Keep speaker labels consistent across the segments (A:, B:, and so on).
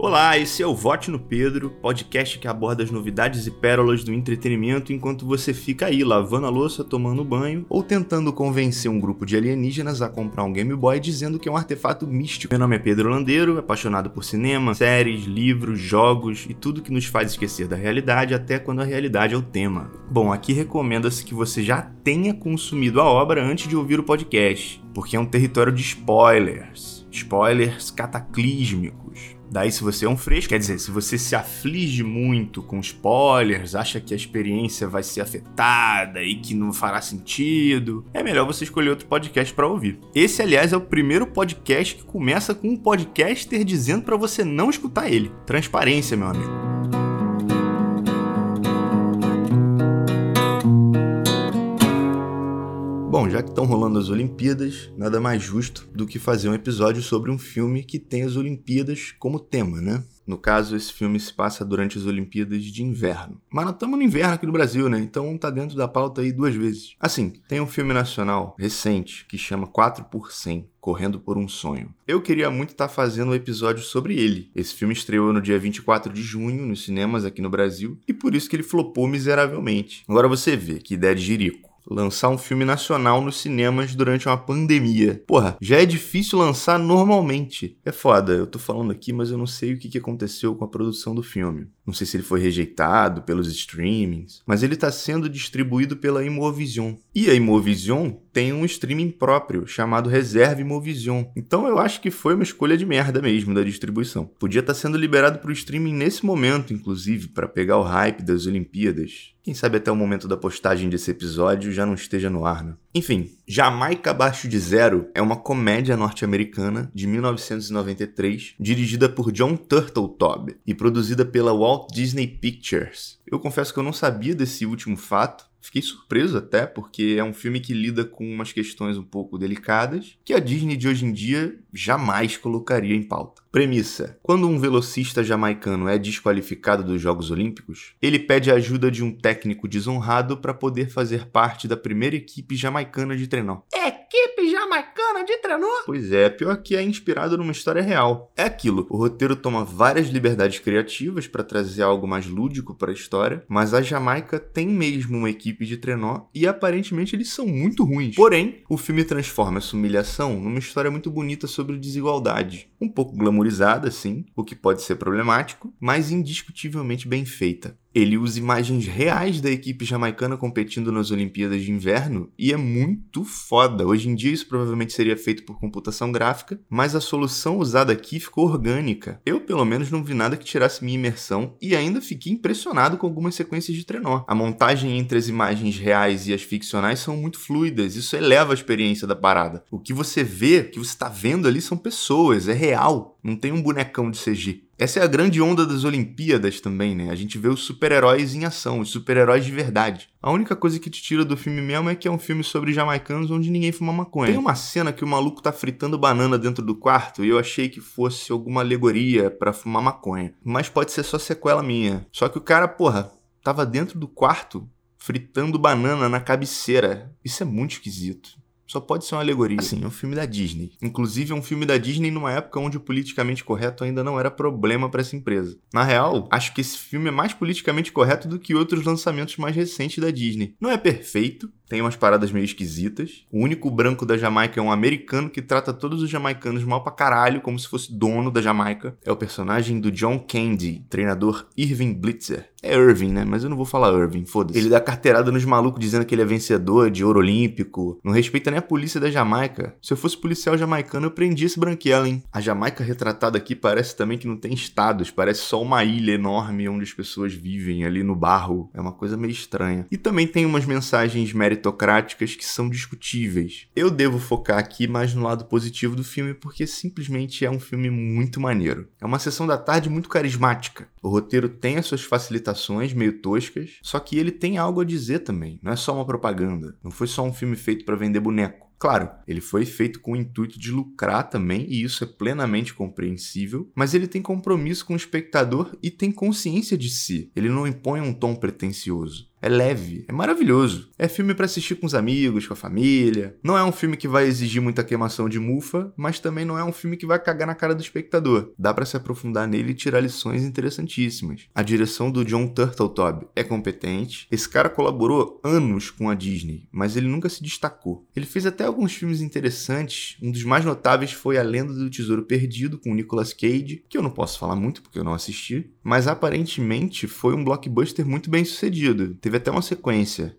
A: Olá, esse é o Vote no Pedro, podcast que aborda as novidades e pérolas do entretenimento enquanto você fica aí lavando a louça, tomando banho ou tentando convencer um grupo de alienígenas a comprar um Game Boy dizendo que é um artefato místico. Meu nome é Pedro Landeiro, apaixonado por cinema, séries, livros, jogos e tudo que nos faz esquecer da realidade até quando a realidade é o tema. Bom, aqui recomenda-se que você já tenha consumido a obra antes de ouvir o podcast, porque é um território de spoilers. Spoilers cataclísmicos. Daí, se você é um fresco, quer dizer, se você se aflige muito com spoilers, acha que a experiência vai ser afetada e que não fará sentido, é melhor você escolher outro podcast para ouvir. Esse, aliás, é o primeiro podcast que começa com um podcaster dizendo para você não escutar ele. Transparência, meu amigo. Já que estão rolando as Olimpíadas, nada mais justo do que fazer um episódio sobre um filme que tem as Olimpíadas como tema, né? No caso, esse filme se passa durante as Olimpíadas de Inverno. Mas nós estamos no inverno aqui no Brasil, né? Então tá dentro da pauta aí duas vezes. Assim, tem um filme nacional recente que chama 4 por 100, Correndo por um Sonho. Eu queria muito estar tá fazendo um episódio sobre ele. Esse filme estreou no dia 24 de junho nos cinemas aqui no Brasil e por isso que ele flopou miseravelmente. Agora você vê que ideia de jirico lançar um filme nacional nos cinemas durante uma pandemia. Porra, já é difícil lançar normalmente. É foda, eu tô falando aqui, mas eu não sei o que aconteceu com a produção do filme. Não sei se ele foi rejeitado pelos streamings, mas ele está sendo distribuído pela Imovision. E a Imovision tem um streaming próprio chamado Reserve Imovision. Então eu acho que foi uma escolha de merda mesmo da distribuição. Podia estar tá sendo liberado para o streaming nesse momento, inclusive, para pegar o hype das Olimpíadas. Quem sabe até o momento da postagem desse episódio já não esteja no ar, né? Enfim, Jamaica Abaixo de Zero é uma comédia norte-americana de 1993, dirigida por John Turteltaub e produzida pela Walt Disney Pictures. Eu confesso que eu não sabia desse último fato, Fiquei surpreso até, porque é um filme que lida com umas questões um pouco delicadas que a Disney de hoje em dia jamais colocaria em pauta. Premissa: Quando um velocista jamaicano é desqualificado dos Jogos Olímpicos, ele pede a ajuda de um técnico desonrado para poder fazer parte da primeira equipe jamaicana de trenó. Equipe jamaicana de trenó? Pois é, pior que é inspirado numa história real. É aquilo, o roteiro toma várias liberdades criativas para trazer algo mais lúdico para a história, mas a Jamaica tem mesmo uma equipe de trenó e aparentemente eles são muito ruins. Porém, o filme transforma essa humilhação numa história muito bonita sobre desigualdade, um pouco glamour glamorizada, sim, o que pode ser problemático, mas indiscutivelmente bem feita. Ele usa imagens reais da equipe jamaicana competindo nas Olimpíadas de Inverno e é muito foda. Hoje em dia isso provavelmente seria feito por computação gráfica, mas a solução usada aqui ficou orgânica. Eu, pelo menos, não vi nada que tirasse minha imersão e ainda fiquei impressionado com algumas sequências de trenó. A montagem entre as imagens reais e as ficcionais são muito fluidas, isso eleva a experiência da parada. O que você vê, o que você está vendo ali são pessoas, é real, não tem um bonecão de CG. Essa é a grande onda das Olimpíadas também, né? A gente vê os super-heróis em ação, os super-heróis de verdade. A única coisa que te tira do filme mesmo é que é um filme sobre jamaicanos onde ninguém fuma maconha. Tem uma cena que o maluco tá fritando banana dentro do quarto e eu achei que fosse alguma alegoria para fumar maconha. Mas pode ser só sequela minha. Só que o cara, porra, tava dentro do quarto fritando banana na cabeceira. Isso é muito esquisito. Só pode ser uma alegoria. Assim, é um filme da Disney. Inclusive, é um filme da Disney numa época onde o politicamente correto ainda não era problema para essa empresa. Na real, acho que esse filme é mais politicamente correto do que outros lançamentos mais recentes da Disney. Não é perfeito, tem umas paradas meio esquisitas. O único branco da Jamaica é um americano que trata todos os jamaicanos mal pra caralho, como se fosse dono da Jamaica. É o personagem do John Candy, treinador Irving Blitzer. É Irving, né? Mas eu não vou falar Irving, foda-se. Ele dá carteirada nos malucos dizendo que ele é vencedor de ouro olímpico. Não respeita nem a polícia da Jamaica. Se eu fosse policial jamaicano, eu prendia esse branquelo, hein? A Jamaica retratada aqui parece também que não tem estados. Parece só uma ilha enorme onde as pessoas vivem ali no barro. É uma coisa meio estranha. E também tem umas mensagens meritocráticas meritocráticas que são discutíveis. Eu devo focar aqui mais no lado positivo do filme porque simplesmente é um filme muito maneiro. É uma sessão da tarde muito carismática. O roteiro tem as suas facilitações meio toscas, só que ele tem algo a dizer também. Não é só uma propaganda. Não foi só um filme feito para vender boneco. Claro, ele foi feito com o intuito de lucrar também, e isso é plenamente compreensível, mas ele tem compromisso com o espectador e tem consciência de si. Ele não impõe um tom pretensioso. É leve, é maravilhoso. É filme para assistir com os amigos, com a família. Não é um filme que vai exigir muita queimação de mufa, mas também não é um filme que vai cagar na cara do espectador. Dá para se aprofundar nele e tirar lições interessantíssimas. A direção do John Turteltaub é competente. Esse cara colaborou anos com a Disney, mas ele nunca se destacou. Ele fez até alguns filmes interessantes. Um dos mais notáveis foi A Lenda do Tesouro Perdido com Nicolas Cage, que eu não posso falar muito porque eu não assisti, mas aparentemente foi um blockbuster muito bem sucedido Teve até uma sequência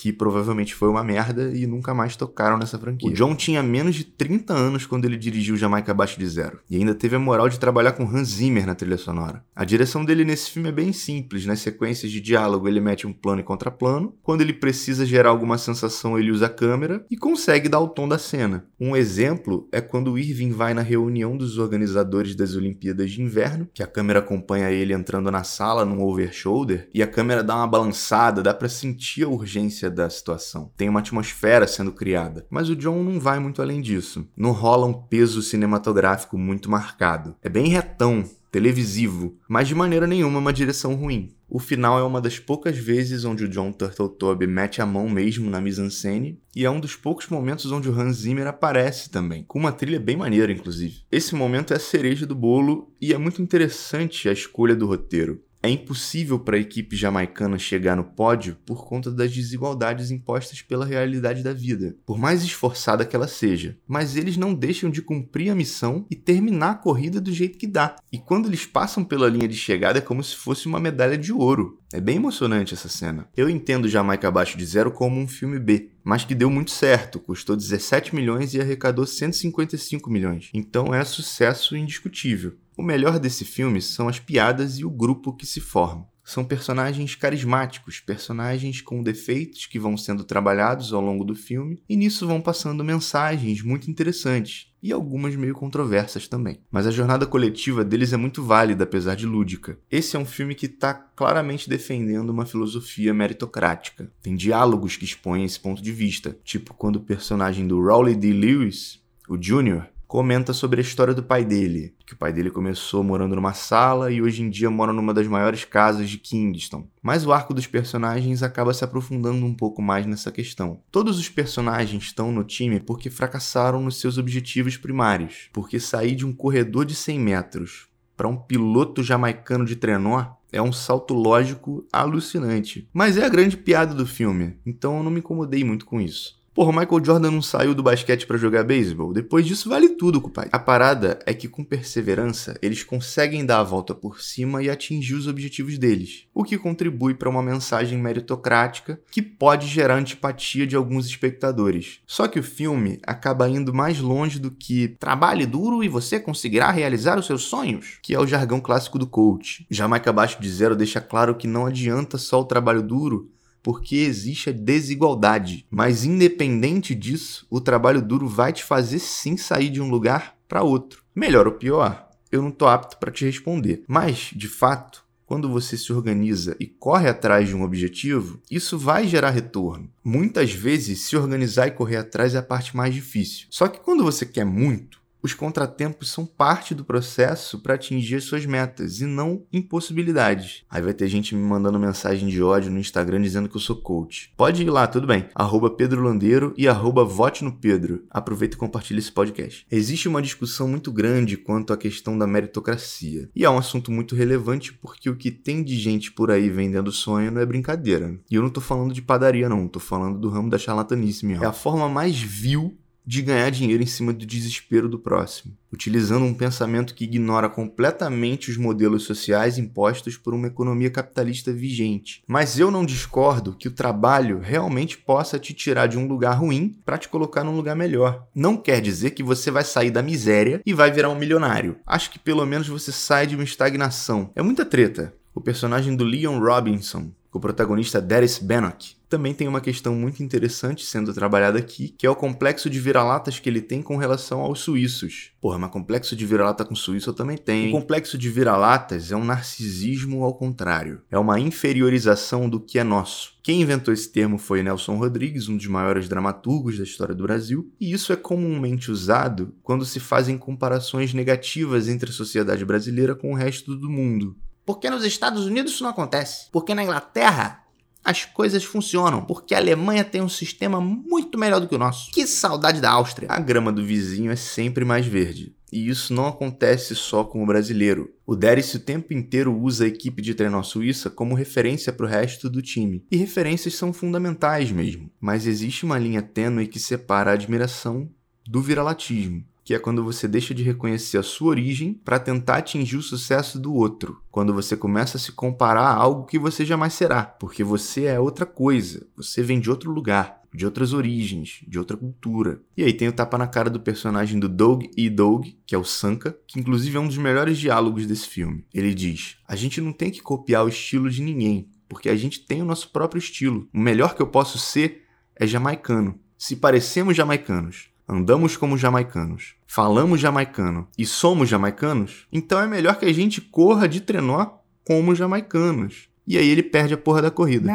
A: que provavelmente foi uma merda e nunca mais tocaram nessa franquia. O John tinha menos de 30 anos quando ele dirigiu Jamaica Abaixo de Zero, e ainda teve a moral de trabalhar com Hans Zimmer na trilha sonora. A direção dele nesse filme é bem simples, nas sequências de diálogo ele mete um plano e contraplano, quando ele precisa gerar alguma sensação ele usa a câmera e consegue dar o tom da cena. Um exemplo é quando Irving vai na reunião dos organizadores das Olimpíadas de Inverno, que a câmera acompanha ele entrando na sala num over-shoulder, e a câmera dá uma balançada, dá para sentir a urgência da situação. Tem uma atmosfera sendo criada. Mas o John não vai muito além disso. Não rola um peso cinematográfico muito marcado. É bem retão, televisivo, mas de maneira nenhuma uma direção ruim. O final é uma das poucas vezes onde o John Turteltaub mete a mão mesmo na mise-en-scène, e é um dos poucos momentos onde o Hans Zimmer aparece também, com uma trilha bem maneira, inclusive. Esse momento é a cereja do bolo e é muito interessante a escolha do roteiro. É impossível para a equipe jamaicana chegar no pódio por conta das desigualdades impostas pela realidade da vida, por mais esforçada que ela seja. Mas eles não deixam de cumprir a missão e terminar a corrida do jeito que dá. E quando eles passam pela linha de chegada é como se fosse uma medalha de ouro. É bem emocionante essa cena. Eu entendo Jamaica Abaixo de Zero como um filme B, mas que deu muito certo, custou 17 milhões e arrecadou 155 milhões. Então é sucesso indiscutível. O melhor desse filme são as piadas e o grupo que se forma. São personagens carismáticos, personagens com defeitos que vão sendo trabalhados ao longo do filme, e nisso vão passando mensagens muito interessantes, e algumas meio controversas também. Mas a jornada coletiva deles é muito válida, apesar de lúdica. Esse é um filme que está claramente defendendo uma filosofia meritocrática. Tem diálogos que expõem esse ponto de vista, tipo quando o personagem do Rowley D. Lewis, o Jr., comenta sobre a história do pai dele, que o pai dele começou morando numa sala e hoje em dia mora numa das maiores casas de Kingston. Mas o arco dos personagens acaba se aprofundando um pouco mais nessa questão. Todos os personagens estão no time porque fracassaram nos seus objetivos primários, porque sair de um corredor de 100 metros para um piloto jamaicano de trenó é um salto lógico alucinante. Mas é a grande piada do filme, então eu não me incomodei muito com isso. Porra, Michael Jordan não saiu do basquete para jogar beisebol. Depois disso, vale tudo, pai. A parada é que, com perseverança, eles conseguem dar a volta por cima e atingir os objetivos deles, o que contribui para uma mensagem meritocrática que pode gerar antipatia de alguns espectadores. Só que o filme acaba indo mais longe do que trabalhe duro e você conseguirá realizar os seus sonhos, que é o jargão clássico do coach. Jamaica Abaixo de Zero deixa claro que não adianta só o trabalho duro porque existe a desigualdade. Mas independente disso, o trabalho duro vai te fazer sim sair de um lugar para outro. Melhor ou pior, eu não tô apto para te responder. Mas, de fato, quando você se organiza e corre atrás de um objetivo, isso vai gerar retorno. Muitas vezes, se organizar e correr atrás é a parte mais difícil. Só que quando você quer muito, os contratempos são parte do processo para atingir suas metas e não impossibilidades. Aí vai ter gente me mandando mensagem de ódio no Instagram dizendo que eu sou coach. Pode ir lá, tudo bem. Arroba Pedro Landeiro e arroba Vote no Pedro. Aproveita e compartilha esse podcast. Existe uma discussão muito grande quanto à questão da meritocracia. E é um assunto muito relevante porque o que tem de gente por aí vendendo sonho não é brincadeira. E eu não tô falando de padaria, não. Tô falando do ramo da charlatanice. É a forma mais vil de ganhar dinheiro em cima do desespero do próximo, utilizando um pensamento que ignora completamente os modelos sociais impostos por uma economia capitalista vigente. Mas eu não discordo que o trabalho realmente possa te tirar de um lugar ruim para te colocar num lugar melhor. Não quer dizer que você vai sair da miséria e vai virar um milionário. Acho que pelo menos você sai de uma estagnação. É muita treta. O personagem do Leon Robinson, com o protagonista Darius Bannock, também tem uma questão muito interessante sendo trabalhada aqui, que é o complexo de vira-latas que ele tem com relação aos suíços. Porra, mas complexo de vira-lata com suíço eu também tenho. O complexo de vira-latas é um narcisismo ao contrário. É uma inferiorização do que é nosso. Quem inventou esse termo foi Nelson Rodrigues, um dos maiores dramaturgos da história do Brasil, e isso é comumente usado quando se fazem comparações negativas entre a sociedade brasileira com o resto do mundo. Porque nos Estados Unidos isso não acontece. Porque na Inglaterra as coisas funcionam, porque a Alemanha tem um sistema muito melhor do que o nosso. Que saudade da Áustria! A grama do vizinho é sempre mais verde. E isso não acontece só com o brasileiro. O Deris o tempo inteiro usa a equipe de trenó suíça como referência para o resto do time. E referências são fundamentais mesmo. Mas existe uma linha tênue que separa a admiração do viralatismo que é quando você deixa de reconhecer a sua origem para tentar atingir o sucesso do outro. Quando você começa a se comparar a algo que você jamais será, porque você é outra coisa, você vem de outro lugar, de outras origens, de outra cultura. E aí tem o tapa na cara do personagem do Doug E. Doug, que é o Sanka, que inclusive é um dos melhores diálogos desse filme. Ele diz: "A gente não tem que copiar o estilo de ninguém, porque a gente tem o nosso próprio estilo. O melhor que eu posso ser é jamaicano. Se parecemos jamaicanos, andamos como jamaicanos, falamos jamaicano e somos jamaicanos, então é melhor que a gente corra de trenó como jamaicanos. E aí ele perde a porra da corrida.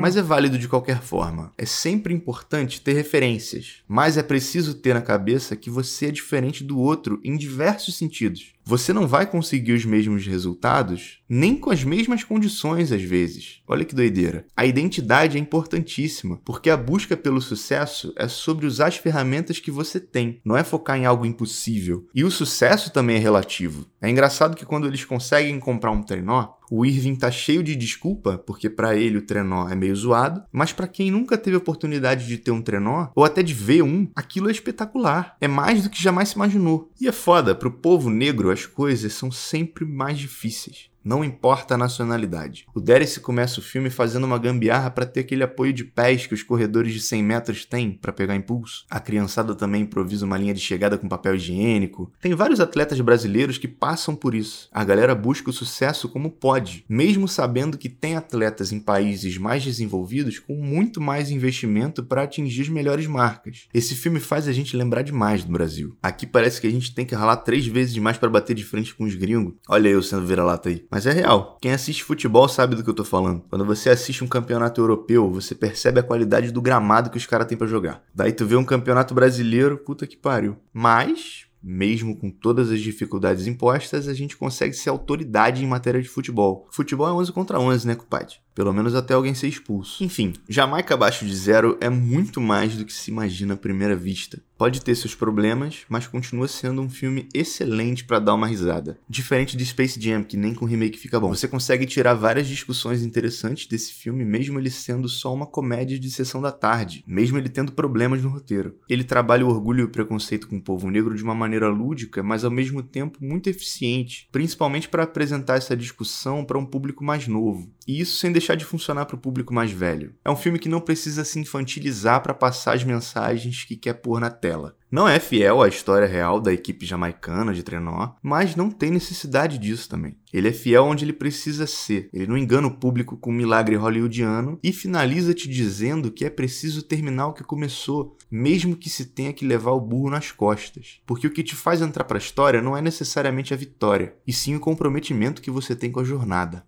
A: Mas é válido de qualquer forma. É sempre importante ter referências, mas é preciso ter na cabeça que você é diferente do outro em diversos sentidos. Você não vai conseguir os mesmos resultados nem com as mesmas condições às vezes. Olha que doideira. A identidade é importantíssima, porque a busca pelo sucesso é sobre usar as ferramentas que você tem, não é focar em algo impossível. E o sucesso também é relativo. É engraçado que quando eles conseguem comprar um trenó, o Irving tá cheio de desculpa, porque para ele o trenó é meio zoado, mas para quem nunca teve oportunidade de ter um trenó, ou até de ver um, aquilo é espetacular. É mais do que jamais se imaginou. E é foda, pro povo negro as coisas são sempre mais difíceis não importa a nacionalidade. O Derek começa o filme fazendo uma gambiarra para ter aquele apoio de pés que os corredores de 100 metros têm para pegar impulso. A criançada também improvisa uma linha de chegada com papel higiênico. Tem vários atletas brasileiros que passam por isso. A galera busca o sucesso como pode, mesmo sabendo que tem atletas em países mais desenvolvidos com muito mais investimento para atingir as melhores marcas. Esse filme faz a gente lembrar demais do Brasil. Aqui parece que a gente tem que ralar três vezes mais para bater de frente com os gringos. Olha eu sendo vira-lata aí. Mas é real. Quem assiste futebol sabe do que eu tô falando. Quando você assiste um campeonato europeu, você percebe a qualidade do gramado que os caras têm para jogar. Daí tu vê um campeonato brasileiro, puta que pariu. Mas mesmo com todas as dificuldades impostas, a gente consegue ser autoridade em matéria de futebol. Futebol é 11 contra 11, né, compadre? Pelo menos até alguém ser expulso. Enfim, Jamaica abaixo de zero é muito mais do que se imagina à primeira vista. Pode ter seus problemas, mas continua sendo um filme excelente para dar uma risada. Diferente de Space Jam, que nem com remake fica bom. Você consegue tirar várias discussões interessantes desse filme, mesmo ele sendo só uma comédia de sessão da tarde, mesmo ele tendo problemas no roteiro. Ele trabalha o orgulho e o preconceito com o povo negro de uma maneira lúdica, mas ao mesmo tempo muito eficiente, principalmente para apresentar essa discussão para um público mais novo. E isso sem deixar de funcionar para o público mais velho. É um filme que não precisa se infantilizar para passar as mensagens que quer pôr na tela. Não é fiel à história real da equipe jamaicana de trenó, mas não tem necessidade disso também. Ele é fiel onde ele precisa ser. Ele não engana o público com um milagre hollywoodiano e finaliza te dizendo que é preciso terminar o que começou, mesmo que se tenha que levar o burro nas costas. Porque o que te faz entrar para a história não é necessariamente a vitória, e sim o comprometimento que você tem com a jornada.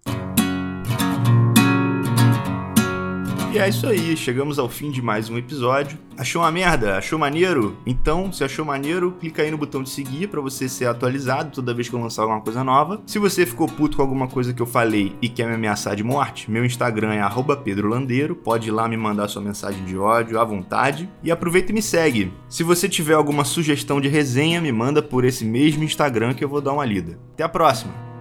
A: E é isso aí, chegamos ao fim de mais um episódio. Achou uma merda? Achou maneiro? Então, se achou maneiro, clica aí no botão de seguir para você ser atualizado toda vez que eu lançar alguma coisa nova. Se você ficou puto com alguma coisa que eu falei e quer me ameaçar de morte, meu Instagram é @pedrolandeiro, pode ir lá me mandar sua mensagem de ódio à vontade e aproveita e me segue. Se você tiver alguma sugestão de resenha, me manda por esse mesmo Instagram que eu vou dar uma lida. Até a próxima.